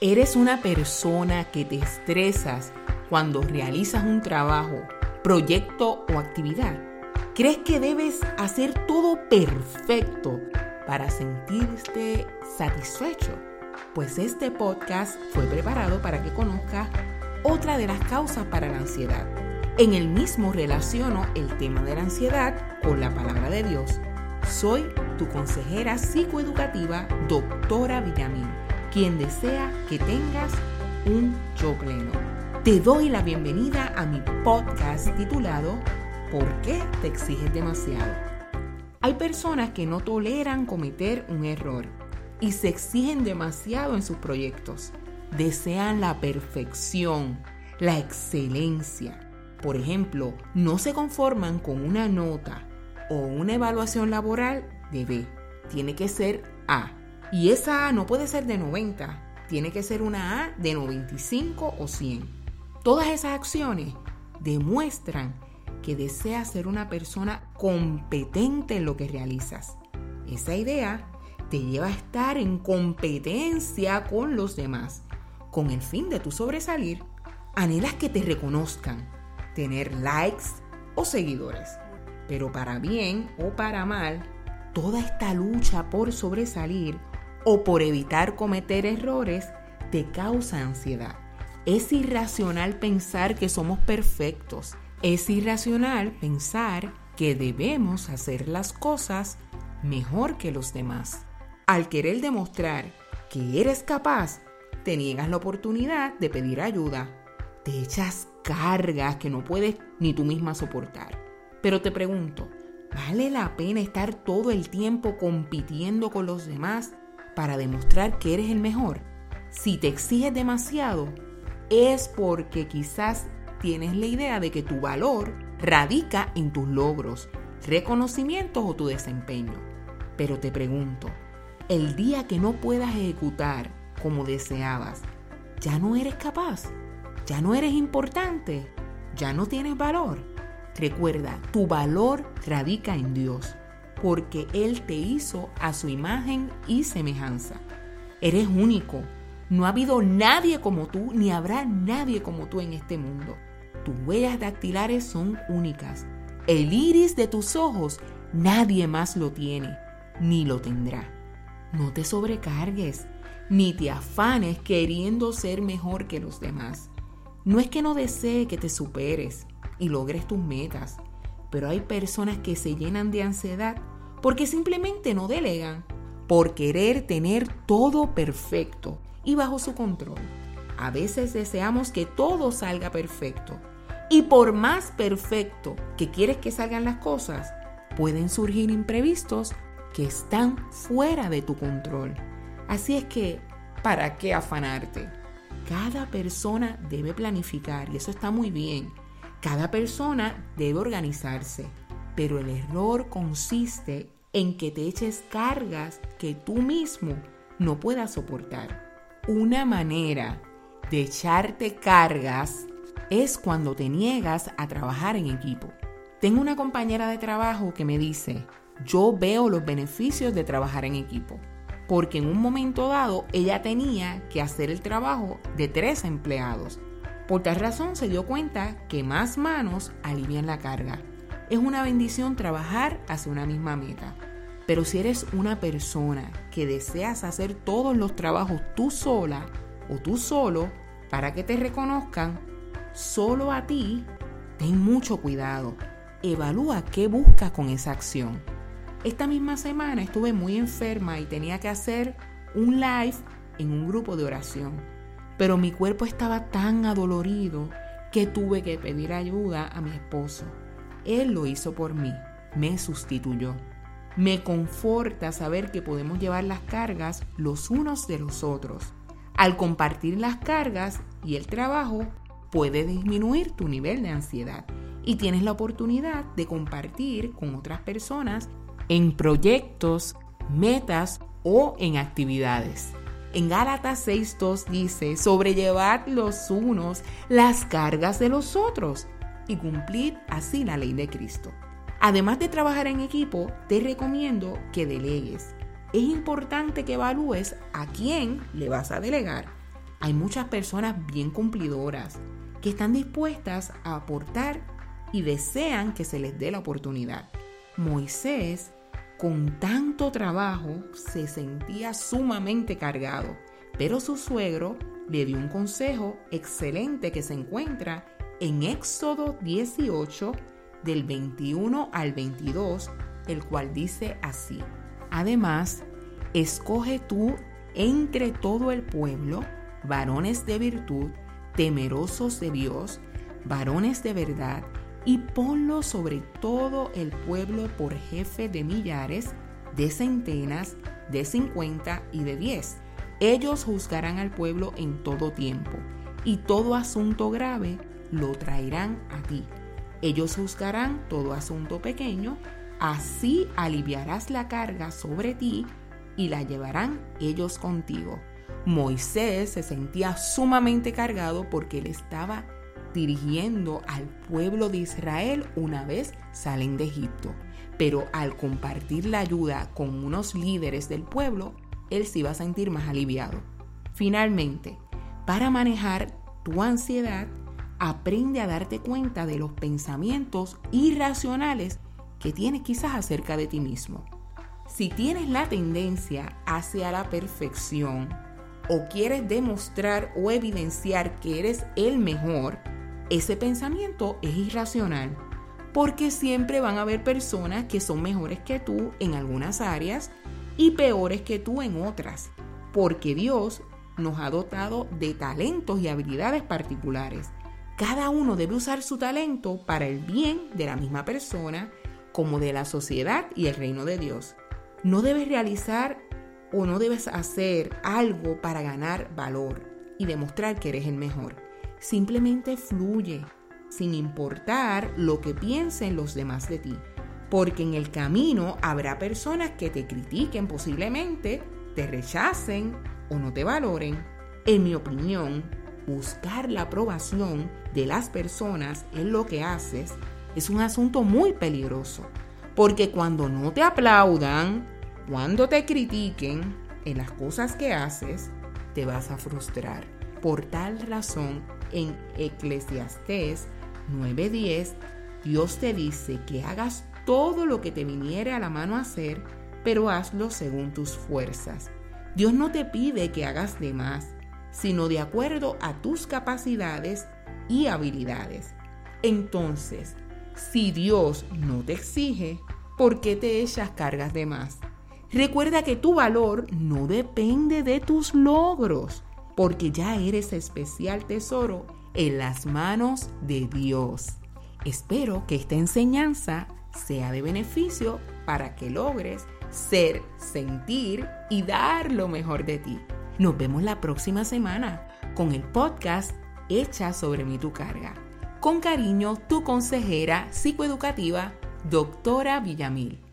¿Eres una persona que te estresas cuando realizas un trabajo, proyecto o actividad? ¿Crees que debes hacer todo perfecto para sentirte satisfecho? Pues este podcast fue preparado para que conozcas otra de las causas para la ansiedad. En el mismo relaciono el tema de la ansiedad con la palabra de Dios. Soy tu consejera psicoeducativa, doctora Villamín quien desea que tengas un yo pleno. Te doy la bienvenida a mi podcast titulado ¿Por qué te exiges demasiado? Hay personas que no toleran cometer un error y se exigen demasiado en sus proyectos. Desean la perfección, la excelencia. Por ejemplo, no se conforman con una nota o una evaluación laboral de B. Tiene que ser A y esa A no puede ser de 90, tiene que ser una A de 95 o 100. Todas esas acciones demuestran que deseas ser una persona competente en lo que realizas. Esa idea te lleva a estar en competencia con los demás. Con el fin de tu sobresalir, anhelas que te reconozcan, tener likes o seguidores. Pero para bien o para mal, toda esta lucha por sobresalir o por evitar cometer errores te causa ansiedad. Es irracional pensar que somos perfectos. Es irracional pensar que debemos hacer las cosas mejor que los demás. Al querer demostrar que eres capaz, te niegas la oportunidad de pedir ayuda. Te echas cargas que no puedes ni tú misma soportar. Pero te pregunto, ¿vale la pena estar todo el tiempo compitiendo con los demás para demostrar que eres el mejor. Si te exiges demasiado, es porque quizás tienes la idea de que tu valor radica en tus logros, reconocimientos o tu desempeño. Pero te pregunto, el día que no puedas ejecutar como deseabas, ya no eres capaz, ya no eres importante, ya no tienes valor. Recuerda, tu valor radica en Dios porque Él te hizo a su imagen y semejanza. Eres único. No ha habido nadie como tú, ni habrá nadie como tú en este mundo. Tus huellas dactilares son únicas. El iris de tus ojos nadie más lo tiene, ni lo tendrá. No te sobrecargues, ni te afanes queriendo ser mejor que los demás. No es que no desee que te superes y logres tus metas pero hay personas que se llenan de ansiedad porque simplemente no delegan, por querer tener todo perfecto y bajo su control. A veces deseamos que todo salga perfecto y por más perfecto que quieres que salgan las cosas, pueden surgir imprevistos que están fuera de tu control. Así es que, ¿para qué afanarte? Cada persona debe planificar y eso está muy bien cada persona debe organizarse, pero el error consiste en que te eches cargas que tú mismo no puedas soportar. Una manera de echarte cargas es cuando te niegas a trabajar en equipo. Tengo una compañera de trabajo que me dice, yo veo los beneficios de trabajar en equipo, porque en un momento dado ella tenía que hacer el trabajo de tres empleados por tal razón se dio cuenta que más manos alivian la carga. Es una bendición trabajar hacia una misma meta. Pero si eres una persona que deseas hacer todos los trabajos tú sola o tú solo para que te reconozcan, solo a ti, ten mucho cuidado. Evalúa qué buscas con esa acción. Esta misma semana estuve muy enferma y tenía que hacer un live en un grupo de oración pero mi cuerpo estaba tan adolorido que tuve que pedir ayuda a mi esposo. Él lo hizo por mí, me sustituyó. Me conforta saber que podemos llevar las cargas los unos de los otros. Al compartir las cargas y el trabajo, puede disminuir tu nivel de ansiedad y tienes la oportunidad de compartir con otras personas en proyectos, metas o en actividades. En Gálatas 6.2 dice, sobrellevad los unos las cargas de los otros y cumplid así la ley de Cristo. Además de trabajar en equipo, te recomiendo que delegues. Es importante que evalúes a quién le vas a delegar. Hay muchas personas bien cumplidoras que están dispuestas a aportar y desean que se les dé la oportunidad. Moisés, con tanto trabajo, se sentía sumamente cargado, pero su suegro le dio un consejo excelente que se encuentra en Éxodo 18 del 21 al 22, el cual dice así. Además, escoge tú entre todo el pueblo varones de virtud, temerosos de Dios, varones de verdad, y ponlo sobre todo el pueblo por jefe de millares, de centenas, de cincuenta y de diez. Ellos juzgarán al pueblo en todo tiempo, y todo asunto grave lo traerán a ti. Ellos juzgarán todo asunto pequeño, así aliviarás la carga sobre ti y la llevarán ellos contigo. Moisés se sentía sumamente cargado porque él estaba dirigiendo al pueblo de Israel una vez salen de Egipto. Pero al compartir la ayuda con unos líderes del pueblo, él se iba a sentir más aliviado. Finalmente, para manejar tu ansiedad, aprende a darte cuenta de los pensamientos irracionales que tienes quizás acerca de ti mismo. Si tienes la tendencia hacia la perfección o quieres demostrar o evidenciar que eres el mejor, ese pensamiento es irracional. Porque siempre van a haber personas que son mejores que tú en algunas áreas y peores que tú en otras. Porque Dios nos ha dotado de talentos y habilidades particulares. Cada uno debe usar su talento para el bien de la misma persona como de la sociedad y el reino de Dios. No debes realizar o no debes hacer algo para ganar valor y demostrar que eres el mejor. Simplemente fluye, sin importar lo que piensen los demás de ti. Porque en el camino habrá personas que te critiquen posiblemente, te rechacen o no te valoren. En mi opinión, buscar la aprobación de las personas en lo que haces es un asunto muy peligroso. Porque cuando no te aplaudan, cuando te critiquen en las cosas que haces, te vas a frustrar. Por tal razón, en Eclesiastés 9:10, Dios te dice que hagas todo lo que te viniere a la mano a hacer, pero hazlo según tus fuerzas. Dios no te pide que hagas de más, sino de acuerdo a tus capacidades y habilidades. Entonces, si Dios no te exige, ¿por qué te echas cargas de más? Recuerda que tu valor no depende de tus logros, porque ya eres especial tesoro en las manos de Dios. Espero que esta enseñanza sea de beneficio para que logres ser, sentir y dar lo mejor de ti. Nos vemos la próxima semana con el podcast Echa sobre mí tu carga. Con cariño, tu consejera psicoeducativa, doctora Villamil.